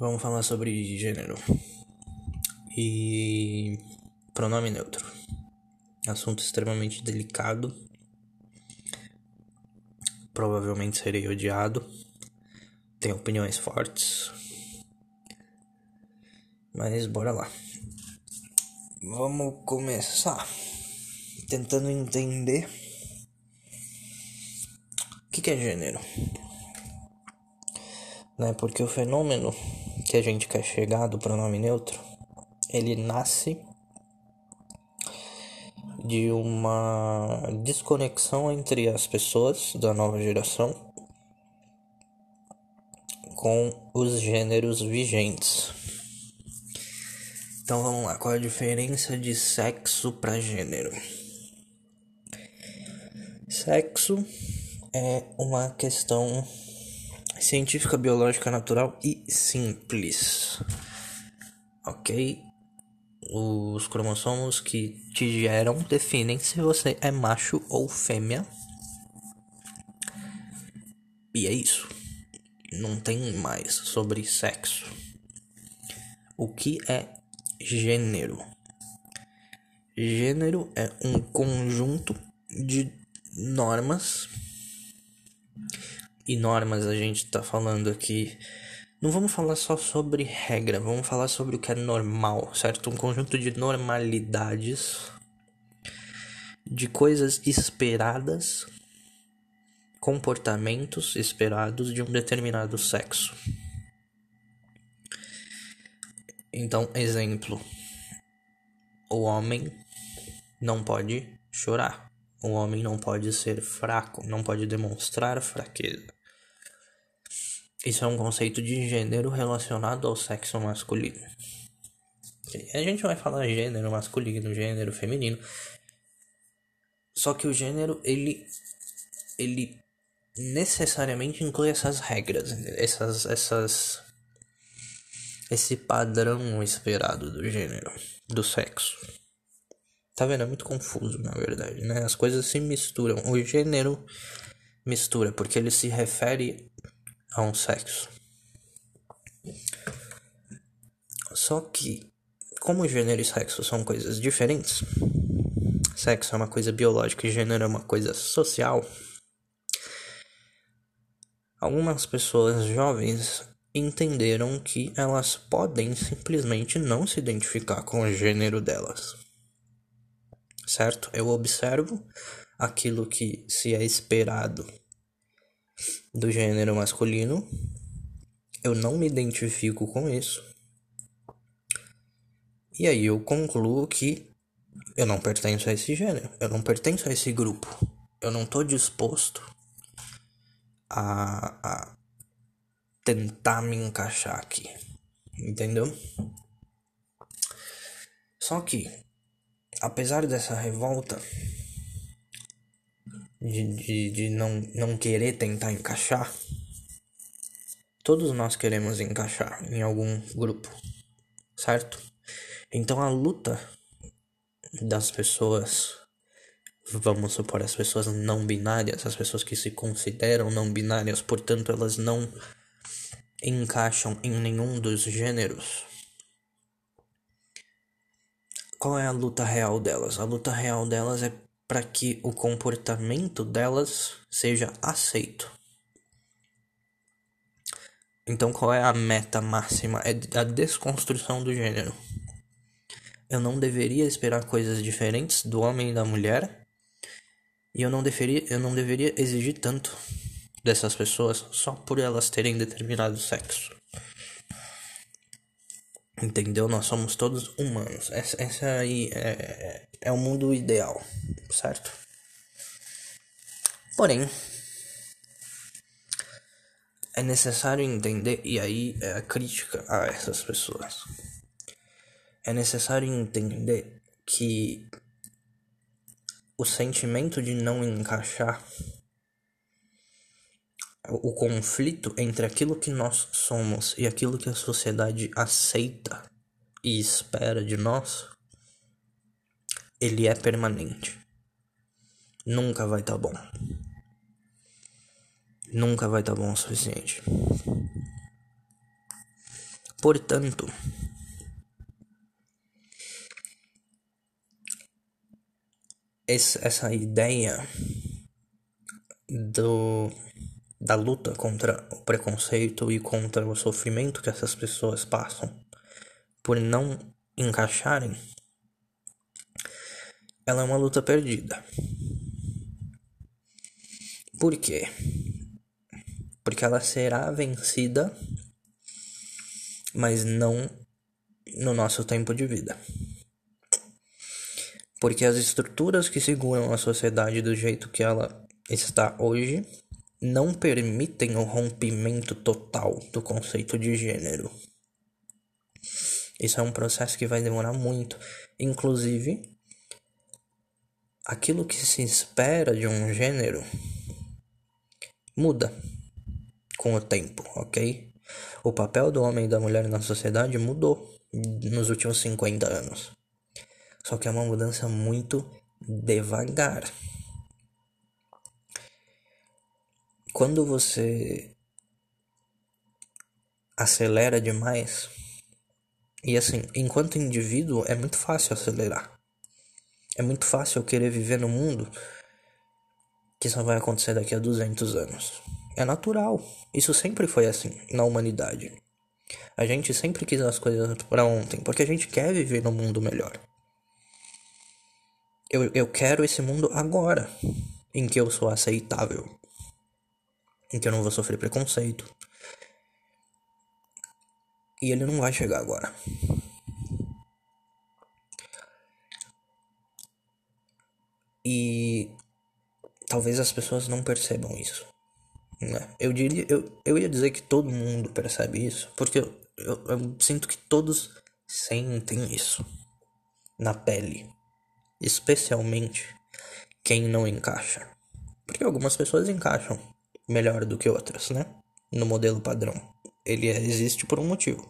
Vamos falar sobre gênero e pronome neutro. Assunto extremamente delicado. Provavelmente serei odiado. Tenho opiniões fortes. Mas bora lá. Vamos começar tentando entender o que, é gênero. Né? Porque o fenômeno que a gente quer chegar do pronome neutro, ele nasce de uma desconexão entre as pessoas da nova geração com os gêneros vigentes. Então vamos lá, qual a diferença de sexo para gênero? Sexo é uma questão científica, biológica, natural e simples. Ok? Os cromossomos que te geram definem se você é macho ou fêmea. E é isso. Não tem mais sobre sexo. O que é gênero? Gênero é um conjunto de normas e normas a gente tá falando aqui. Não vamos falar só sobre regra, vamos falar sobre o que é normal, certo? Um conjunto de normalidades, de coisas esperadas, comportamentos esperados de um determinado sexo. Então, exemplo: o homem não pode chorar. O homem não pode ser fraco, não pode demonstrar fraqueza. Isso é um conceito de gênero relacionado ao sexo masculino. A gente vai falar gênero masculino, gênero feminino. Só que o gênero, ele ele necessariamente inclui essas regras, essas essas esse padrão esperado do gênero, do sexo. Tá vendo? É muito confuso, na verdade, né? As coisas se misturam. O gênero mistura porque ele se refere a um sexo. Só que, como gênero e sexo são coisas diferentes, sexo é uma coisa biológica e gênero é uma coisa social. Algumas pessoas jovens entenderam que elas podem simplesmente não se identificar com o gênero delas. Certo? Eu observo aquilo que se é esperado do gênero masculino. Eu não me identifico com isso. E aí eu concluo que eu não pertenço a esse gênero, eu não pertenço a esse grupo. Eu não estou disposto a, a tentar me encaixar aqui. Entendeu? Só que, apesar dessa revolta, de, de, de não, não querer tentar encaixar, todos nós queremos encaixar em algum grupo, certo? Então a luta das pessoas, vamos supor, as pessoas não binárias, as pessoas que se consideram não binárias, portanto elas não encaixam em nenhum dos gêneros. Qual é a luta real delas? A luta real delas é para que o comportamento delas seja aceito. Então, qual é a meta máxima? É a desconstrução do gênero. Eu não deveria esperar coisas diferentes do homem e da mulher. E eu não deveria, eu não deveria exigir tanto dessas pessoas só por elas terem determinado sexo. Entendeu? Nós somos todos humanos. Essa, essa aí é, é o mundo ideal, certo? Porém, é necessário entender, e aí é a crítica a essas pessoas. É necessário entender que o sentimento de não encaixar o conflito entre aquilo que nós somos e aquilo que a sociedade aceita e espera de nós, ele é permanente. Nunca vai estar tá bom. Nunca vai estar tá bom o suficiente. Portanto, essa ideia do, da luta contra o preconceito e contra o sofrimento que essas pessoas passam por não encaixarem, ela é uma luta perdida. Por quê? Porque ela será vencida, mas não no nosso tempo de vida. Porque as estruturas que seguram a sociedade do jeito que ela está hoje não permitem o rompimento total do conceito de gênero. Isso é um processo que vai demorar muito. Inclusive, aquilo que se espera de um gênero muda com o tempo, ok? O papel do homem e da mulher na sociedade mudou nos últimos 50 anos. Só que é uma mudança muito devagar. Quando você acelera demais, e assim, enquanto indivíduo é muito fácil acelerar. É muito fácil querer viver no mundo que só vai acontecer daqui a 200 anos. É natural. Isso sempre foi assim na humanidade. A gente sempre quis as coisas para ontem, porque a gente quer viver num mundo melhor. Eu, eu quero esse mundo agora, em que eu sou aceitável, em que eu não vou sofrer preconceito. E ele não vai chegar agora. E talvez as pessoas não percebam isso. Né? Eu, diria, eu, eu ia dizer que todo mundo percebe isso, porque eu, eu, eu sinto que todos sentem isso na pele especialmente quem não encaixa. Porque algumas pessoas encaixam melhor do que outras, né? No modelo padrão. Ele existe por um motivo.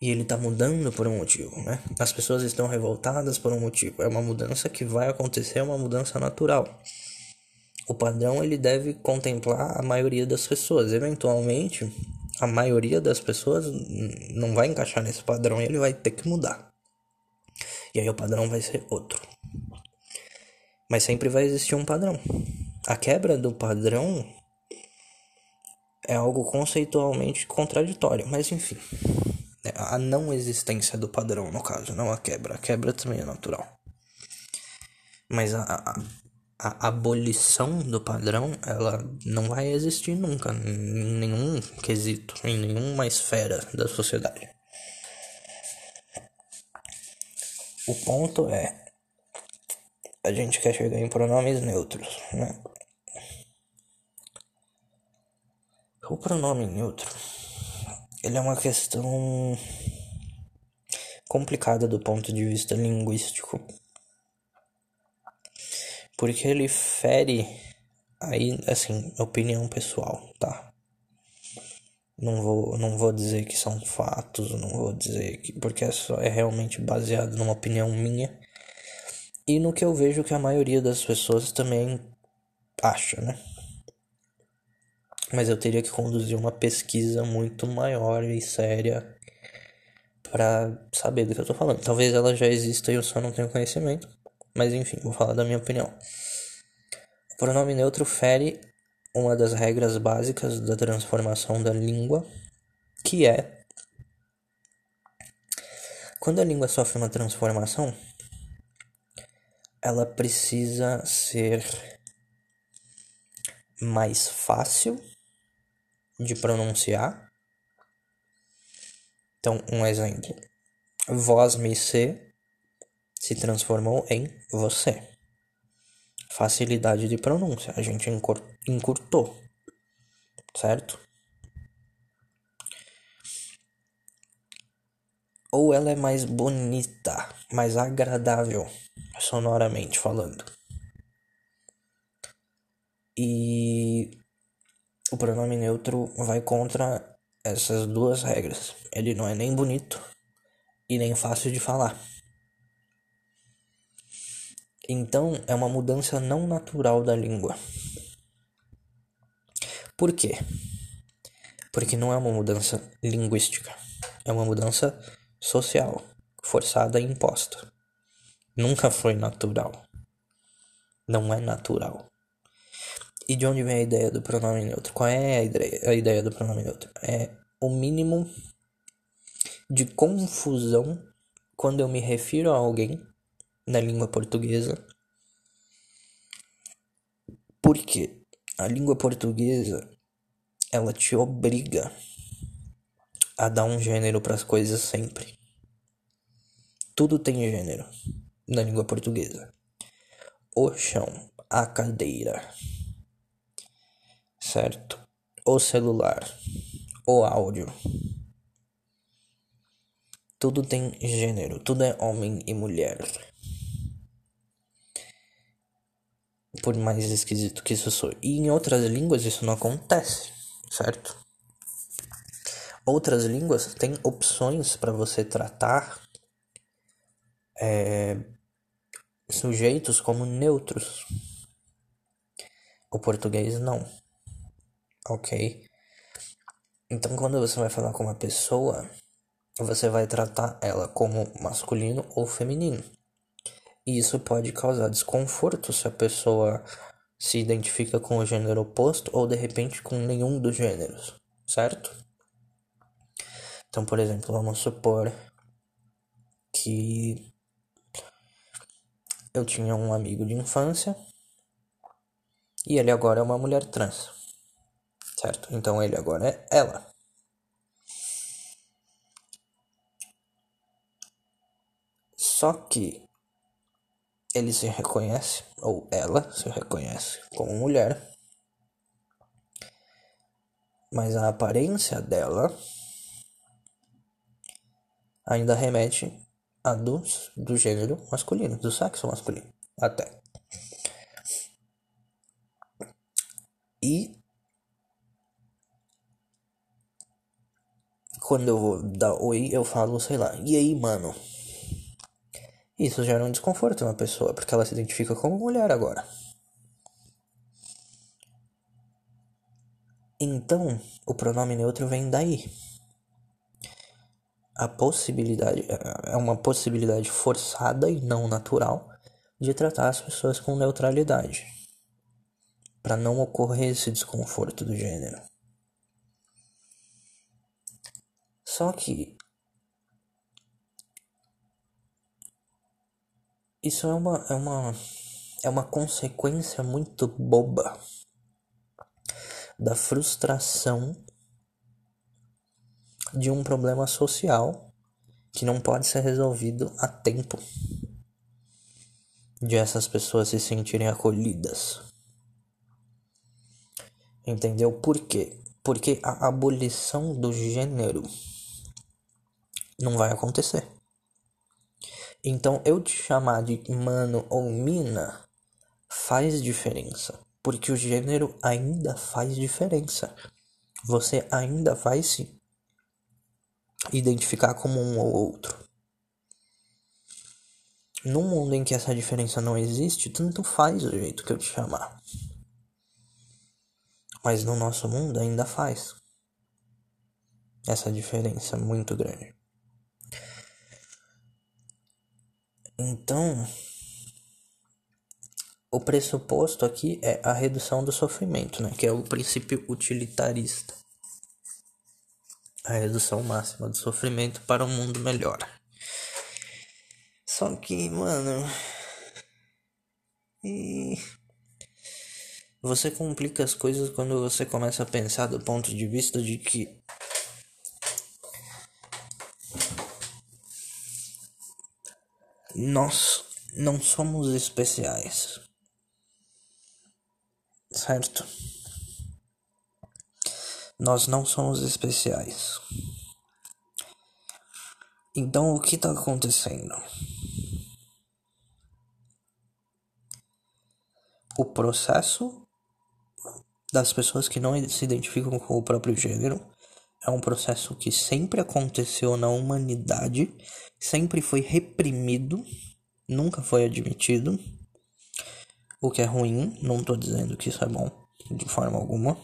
E ele tá mudando por um motivo, né? As pessoas estão revoltadas por um motivo. É uma mudança que vai acontecer, é uma mudança natural. O padrão ele deve contemplar a maioria das pessoas. Eventualmente, a maioria das pessoas não vai encaixar nesse padrão e ele vai ter que mudar. E aí o padrão vai ser outro. Mas sempre vai existir um padrão. A quebra do padrão é algo conceitualmente contraditório, mas enfim. É a não existência do padrão, no caso, não a quebra. A quebra também é natural. Mas a, a, a abolição do padrão, ela não vai existir nunca, em nenhum quesito, em nenhuma esfera da sociedade. O ponto é. A gente quer chegar em pronomes neutros, né? O pronome neutro ele é uma questão complicada do ponto de vista linguístico. Porque ele fere aí, assim, opinião pessoal, tá? Não vou, não vou dizer que são fatos, não vou dizer que. Porque é, só, é realmente baseado numa opinião minha. E no que eu vejo que a maioria das pessoas também acha, né? Mas eu teria que conduzir uma pesquisa muito maior e séria para saber do que eu tô falando. Talvez ela já exista e eu só não tenho conhecimento. Mas enfim, vou falar da minha opinião. O pronome neutro fere uma das regras básicas da transformação da língua, que é quando a língua sofre uma transformação, ela precisa ser mais fácil de pronunciar. Então, um exemplo: vós me se se transformou em você facilidade de pronúncia. A gente encurtou, certo? Ou ela é mais bonita, mais agradável, sonoramente falando. E o pronome neutro vai contra essas duas regras. Ele não é nem bonito e nem fácil de falar. Então, é uma mudança não natural da língua. Por quê? Porque não é uma mudança linguística, é uma mudança social, forçada e imposta. Nunca foi natural. Não é natural. E de onde vem a ideia do pronome neutro? Qual é a ideia, a ideia do pronome neutro? É o mínimo de confusão quando eu me refiro a alguém na língua portuguesa. Porque a língua portuguesa ela te obriga a dar um gênero para as coisas sempre. Tudo tem gênero na língua portuguesa. O chão, a cadeira, certo? O celular, o áudio. Tudo tem gênero, tudo é homem e mulher. Por mais esquisito que isso sou. E em outras línguas isso não acontece, certo? Outras línguas têm opções para você tratar é, sujeitos como neutros. O português não. Ok? Então, quando você vai falar com uma pessoa, você vai tratar ela como masculino ou feminino. E isso pode causar desconforto se a pessoa se identifica com o gênero oposto ou de repente com nenhum dos gêneros, certo? Então, por exemplo, vamos supor que eu tinha um amigo de infância e ele agora é uma mulher trans, certo? Então ele agora é ela. Só que ele se reconhece, ou ela se reconhece como mulher, mas a aparência dela ainda remete a do, do gênero masculino, do sexo masculino, até. E quando eu vou dar oi, eu falo, sei lá, e aí, mano? Isso gera um desconforto na pessoa, porque ela se identifica como mulher agora. Então, o pronome neutro vem daí a possibilidade é uma possibilidade forçada e não natural de tratar as pessoas com neutralidade para não ocorrer esse desconforto do gênero. Só que isso é uma é uma é uma consequência muito boba da frustração de um problema social que não pode ser resolvido a tempo de essas pessoas se sentirem acolhidas. Entendeu por quê? Porque a abolição do gênero não vai acontecer. Então eu te chamar de mano ou mina faz diferença, porque o gênero ainda faz diferença. Você ainda vai se identificar como um ou outro. Num mundo em que essa diferença não existe, tanto faz o jeito que eu te chamar. Mas no nosso mundo ainda faz essa diferença muito grande. Então, o pressuposto aqui é a redução do sofrimento, né? Que é o princípio utilitarista a redução máxima do sofrimento para um mundo melhor. Só que, mano. E. Você complica as coisas quando você começa a pensar do ponto de vista de que. Nós não somos especiais. Certo? Nós não somos especiais. Então o que está acontecendo? O processo das pessoas que não se identificam com o próprio gênero é um processo que sempre aconteceu na humanidade, sempre foi reprimido, nunca foi admitido. O que é ruim, não estou dizendo que isso é bom de forma alguma.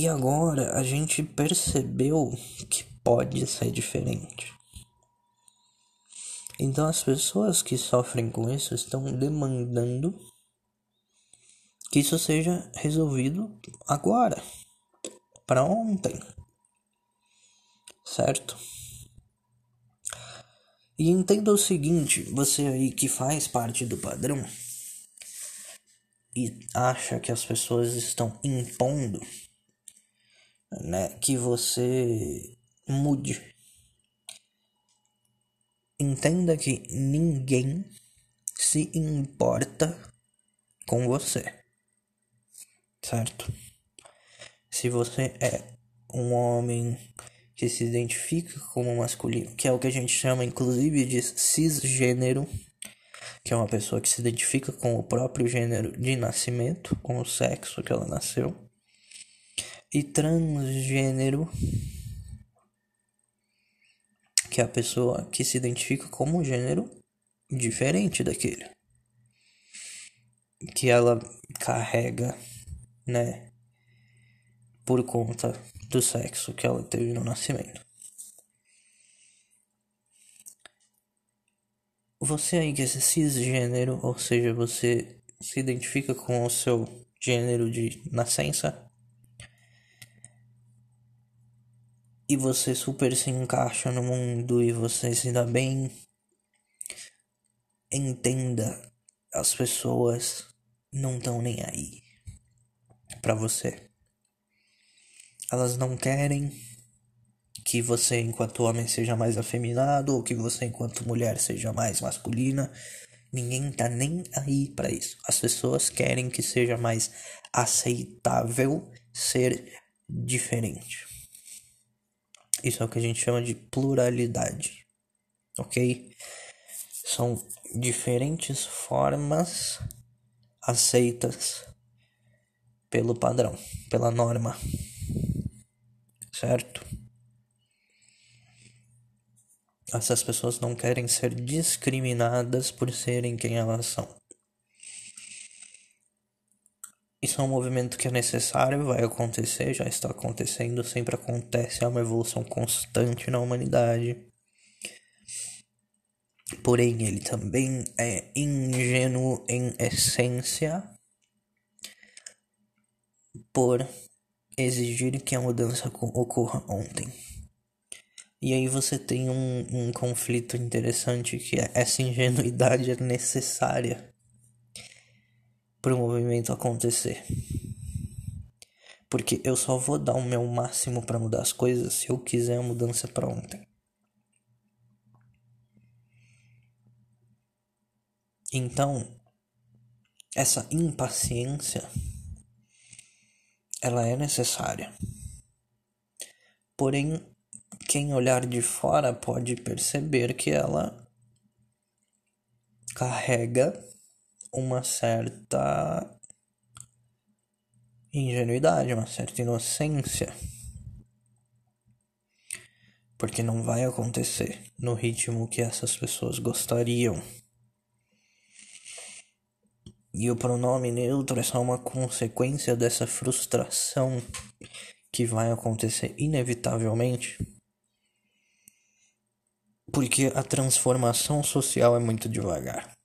E agora a gente percebeu que pode ser diferente. Então as pessoas que sofrem com isso estão demandando que isso seja resolvido agora, para ontem. Certo? E entenda o seguinte, você aí que faz parte do padrão e acha que as pessoas estão impondo, né, que você mude. Entenda que ninguém se importa com você certo? Se você é um homem que se identifica como masculino, que é o que a gente chama inclusive de cisgênero, que é uma pessoa que se identifica com o próprio gênero de nascimento, com o sexo que ela nasceu, e transgênero, que é a pessoa que se identifica como um gênero diferente daquele, que ela carrega né? Por conta do sexo que ela teve no nascimento. Você aí que é cisgênero, ou seja, você se identifica com o seu gênero de nascença e você super se encaixa no mundo e você se dá bem, entenda, as pessoas não estão nem aí para você. Elas não querem que você, enquanto homem, seja mais afeminado ou que você, enquanto mulher, seja mais masculina. Ninguém tá nem aí para isso. As pessoas querem que seja mais aceitável ser diferente. Isso é o que a gente chama de pluralidade, ok? São diferentes formas aceitas pelo padrão, pela norma. Certo? Essas pessoas não querem ser discriminadas por serem quem elas são. Isso é um movimento que é necessário, vai acontecer, já está acontecendo, sempre acontece, é uma evolução constante na humanidade. Porém, ele também é ingênuo em essência por exigir que a mudança ocorra ontem. E aí você tem um, um conflito interessante que é essa ingenuidade é necessária para o movimento acontecer. Porque eu só vou dar o meu máximo para mudar as coisas se eu quiser a mudança para ontem. Então, essa impaciência ela é necessária. Porém, quem olhar de fora pode perceber que ela carrega uma certa ingenuidade, uma certa inocência. Porque não vai acontecer no ritmo que essas pessoas gostariam. E o pronome neutro é só uma consequência dessa frustração que vai acontecer inevitavelmente. Porque a transformação social é muito devagar.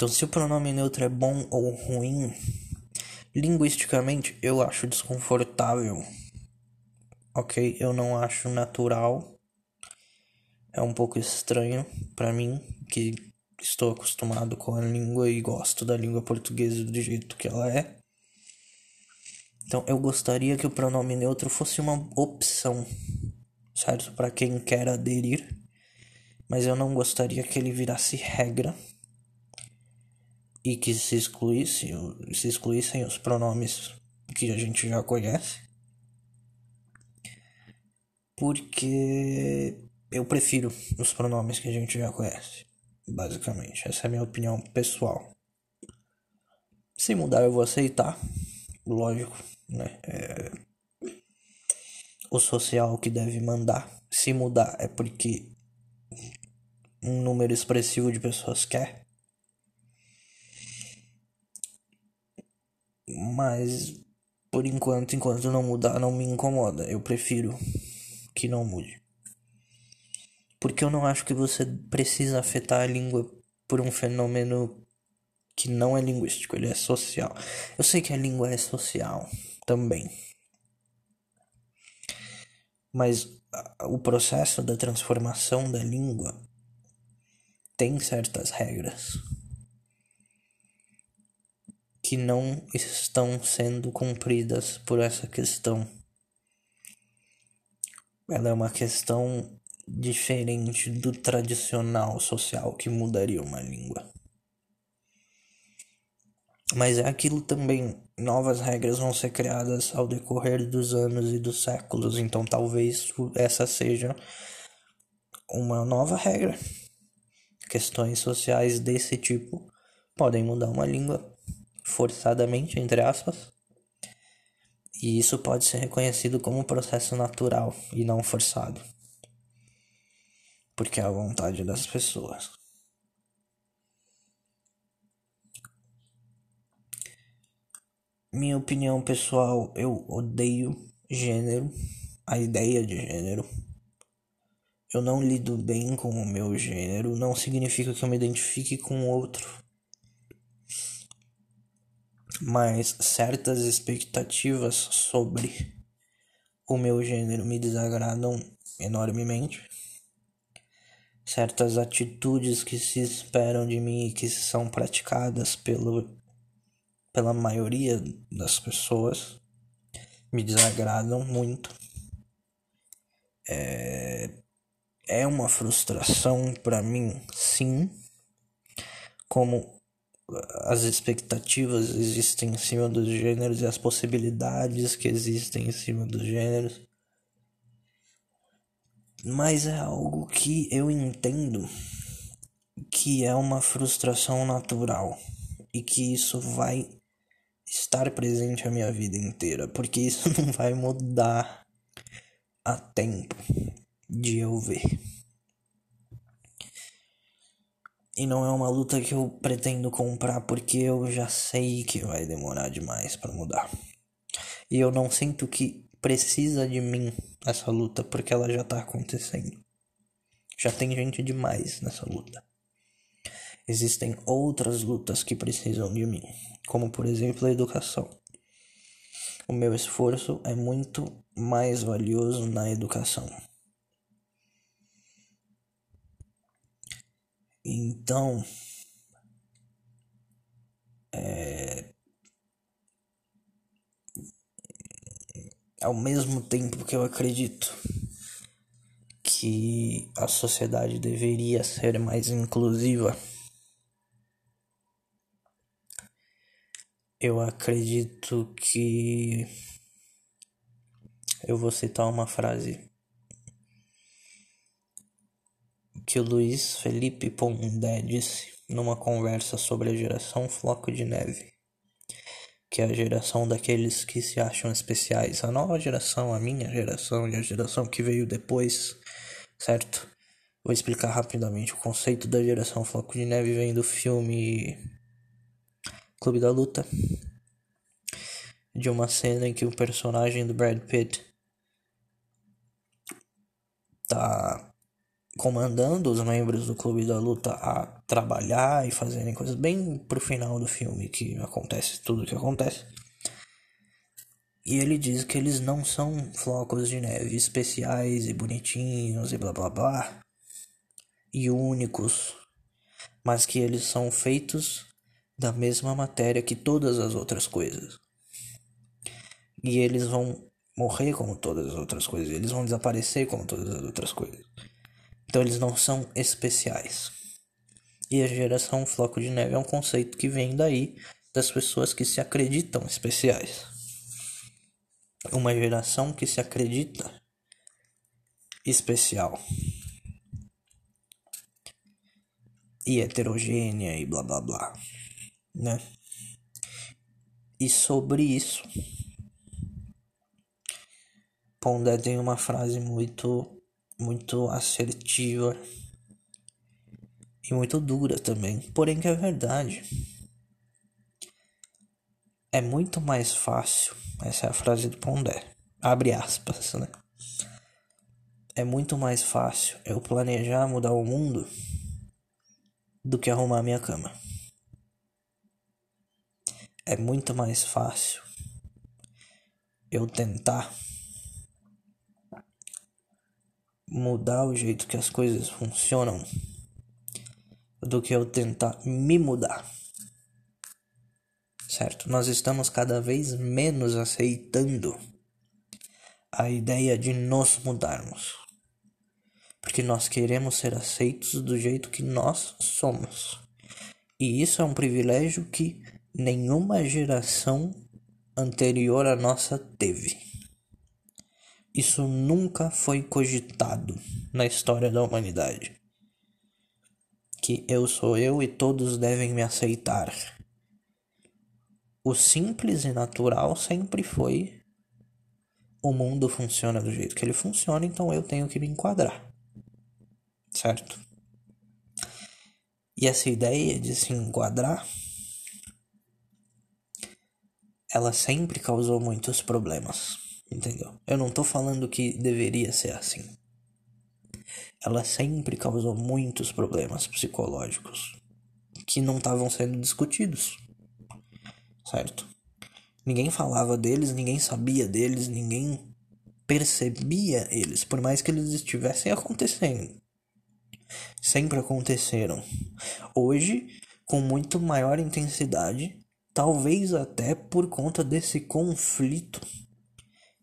Então, se o pronome neutro é bom ou ruim, linguisticamente eu acho desconfortável. Ok? Eu não acho natural é um pouco estranho para mim, que estou acostumado com a língua e gosto da língua portuguesa do jeito que ela é. Então eu gostaria que o pronome neutro fosse uma opção, certo? Para quem quer aderir, mas eu não gostaria que ele virasse regra e que se excluísse, se excluíssem os pronomes que a gente já conhece. Porque eu prefiro os pronomes que a gente já conhece, basicamente. Essa é a minha opinião pessoal. Se mudar, eu vou aceitar, lógico, né? É... O social que deve mandar. Se mudar é porque um número expressivo de pessoas quer. Mas por enquanto, enquanto não mudar, não me incomoda. Eu prefiro que não mude. Porque eu não acho que você precisa afetar a língua por um fenômeno que não é linguístico, ele é social. Eu sei que a língua é social também. Mas o processo da transformação da língua tem certas regras que não estão sendo cumpridas por essa questão. Ela é uma questão diferente do tradicional social que mudaria uma língua. Mas é aquilo também. Novas regras vão ser criadas ao decorrer dos anos e dos séculos, então talvez essa seja uma nova regra. Questões sociais desse tipo podem mudar uma língua forçadamente, entre aspas. E isso pode ser reconhecido como um processo natural e não forçado. Porque é a vontade das pessoas. Minha opinião pessoal, eu odeio gênero, a ideia de gênero. Eu não lido bem com o meu gênero, não significa que eu me identifique com outro. Mas certas expectativas sobre o meu gênero me desagradam enormemente. Certas atitudes que se esperam de mim e que são praticadas pelo pela maioria das pessoas me desagradam muito. É, é uma frustração para mim, sim, como as expectativas existem em cima dos gêneros e as possibilidades que existem em cima dos gêneros. Mas é algo que eu entendo que é uma frustração natural e que isso vai estar presente a minha vida inteira, porque isso não vai mudar a tempo de eu ver. E não é uma luta que eu pretendo comprar porque eu já sei que vai demorar demais para mudar. E eu não sinto que precisa de mim essa luta porque ela já tá acontecendo. Já tem gente demais nessa luta. Existem outras lutas que precisam de mim como por exemplo a educação. O meu esforço é muito mais valioso na educação. Então, é, ao mesmo tempo que eu acredito que a sociedade deveria ser mais inclusiva Eu acredito que eu vou citar uma frase que o Luiz Felipe Pondé disse numa conversa sobre a geração Floco de Neve, que é a geração daqueles que se acham especiais, a nova geração, a minha geração e a geração que veio depois, certo? Vou explicar rapidamente o conceito da geração Floco de Neve vem do filme Clube da Luta, de uma cena em que o personagem do Brad Pitt tá comandando os membros do Clube da Luta a trabalhar e fazerem coisas bem pro final do filme que acontece tudo que acontece. E ele diz que eles não são flocos de neve especiais e bonitinhos e blá blá blá e únicos, mas que eles são feitos da mesma matéria que todas as outras coisas. E eles vão morrer como todas as outras coisas, eles vão desaparecer como todas as outras coisas. Então eles não são especiais. E a geração floco de neve é um conceito que vem daí das pessoas que se acreditam especiais. Uma geração que se acredita especial. E heterogênea e blá blá blá né? E sobre isso, Pondé tem uma frase muito, muito assertiva e muito dura também, porém que é verdade. É muito mais fácil, essa é a frase do Pondé, abre aspas, né? É muito mais fácil eu planejar mudar o mundo do que arrumar minha cama. É muito mais fácil eu tentar mudar o jeito que as coisas funcionam do que eu tentar me mudar. Certo? Nós estamos cada vez menos aceitando a ideia de nos mudarmos. Porque nós queremos ser aceitos do jeito que nós somos. E isso é um privilégio que nenhuma geração anterior à nossa teve. Isso nunca foi cogitado na história da humanidade. Que eu sou eu e todos devem me aceitar. O simples e natural sempre foi o mundo funciona do jeito que ele funciona, então eu tenho que me enquadrar. Certo? E essa ideia de se enquadrar ela sempre causou muitos problemas, entendeu? Eu não tô falando que deveria ser assim. Ela sempre causou muitos problemas psicológicos que não estavam sendo discutidos, certo? Ninguém falava deles, ninguém sabia deles, ninguém percebia eles, por mais que eles estivessem acontecendo. Sempre aconteceram. Hoje, com muito maior intensidade, talvez até por conta desse conflito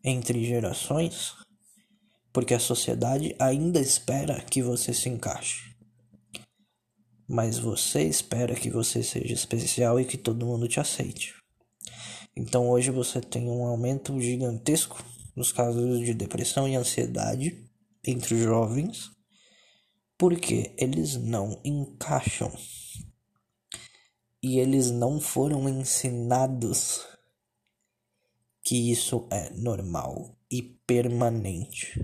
entre gerações, porque a sociedade ainda espera que você se encaixe. Mas você espera que você seja especial e que todo mundo te aceite. Então hoje você tem um aumento gigantesco nos casos de depressão e ansiedade entre os jovens, porque eles não encaixam e eles não foram ensinados que isso é normal e permanente.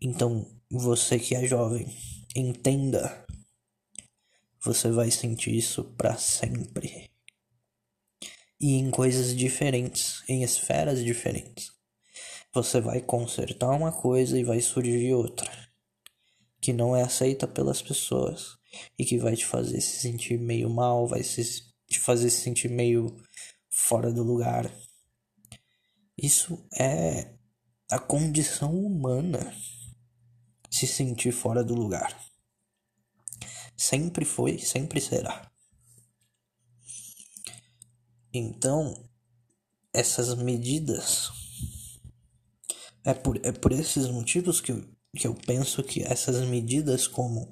Então, você que é jovem, entenda. Você vai sentir isso para sempre. E em coisas diferentes, em esferas diferentes. Você vai consertar uma coisa e vai surgir outra que não é aceita pelas pessoas e que vai te fazer se sentir meio mal, vai se, te fazer se sentir meio fora do lugar. Isso é a condição humana se sentir fora do lugar. Sempre foi, sempre será. Então, essas medidas é por, é por esses motivos que, que eu penso que essas medidas como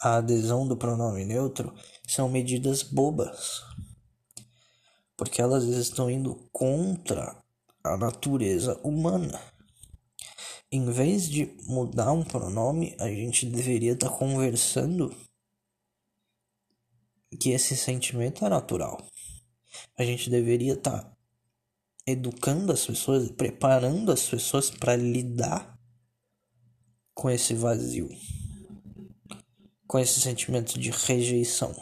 a adesão do pronome neutro são medidas bobas, porque elas estão indo contra a natureza humana. Em vez de mudar um pronome, a gente deveria estar tá conversando que esse sentimento é natural. A gente deveria estar tá educando as pessoas, preparando as pessoas para lidar com esse vazio com esse sentimento de rejeição.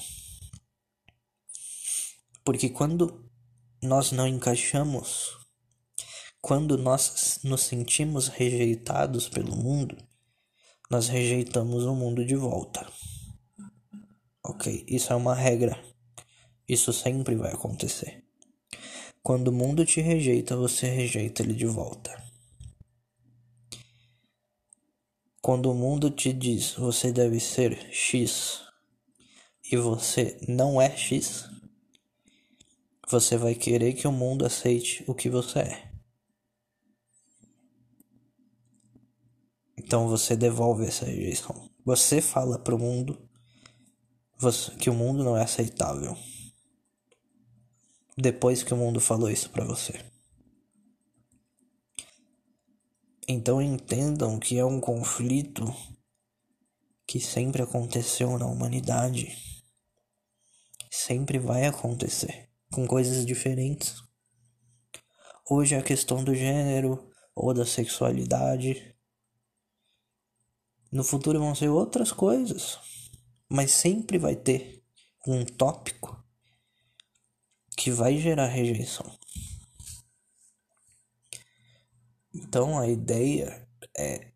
Porque quando nós não encaixamos, quando nós nos sentimos rejeitados pelo mundo, nós rejeitamos o mundo de volta. Ok? Isso é uma regra. Isso sempre vai acontecer. Quando o mundo te rejeita, você rejeita ele de volta. Quando o mundo te diz você deve ser X e você não é X, você vai querer que o mundo aceite o que você é. Então você devolve essa rejeição. Você fala pro mundo que o mundo não é aceitável. Depois que o mundo falou isso para você. Então entendam que é um conflito que sempre aconteceu na humanidade. Sempre vai acontecer com coisas diferentes. Hoje a questão do gênero ou da sexualidade. No futuro vão ser outras coisas, mas sempre vai ter um tópico que que vai gerar rejeição. Então a ideia é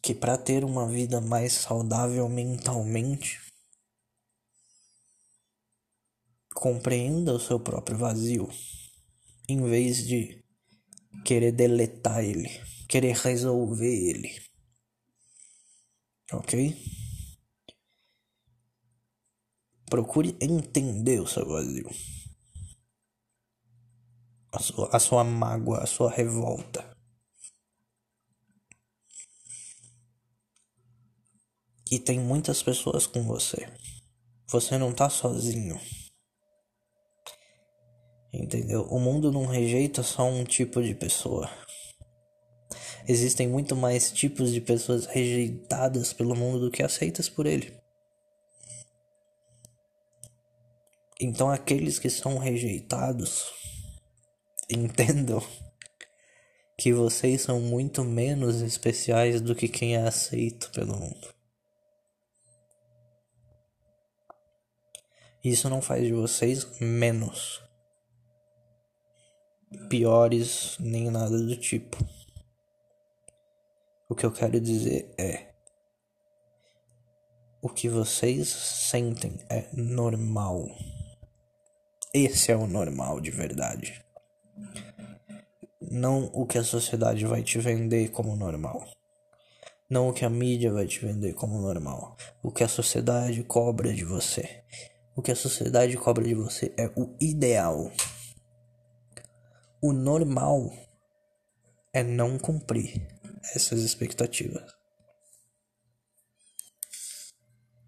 que para ter uma vida mais saudável mentalmente, compreenda o seu próprio vazio, em vez de querer deletar ele, querer resolver ele. Ok? Procure entender o seu vazio. A sua, a sua mágoa, a sua revolta. E tem muitas pessoas com você. Você não tá sozinho. Entendeu? O mundo não rejeita só um tipo de pessoa. Existem muito mais tipos de pessoas rejeitadas pelo mundo do que aceitas por ele. Então, aqueles que são rejeitados, entendam que vocês são muito menos especiais do que quem é aceito pelo mundo. Isso não faz de vocês menos piores nem nada do tipo. O que eu quero dizer é o que vocês sentem é normal. Esse é o normal de verdade. Não o que a sociedade vai te vender como normal. Não o que a mídia vai te vender como normal. O que a sociedade cobra de você. O que a sociedade cobra de você é o ideal. O normal é não cumprir essas expectativas.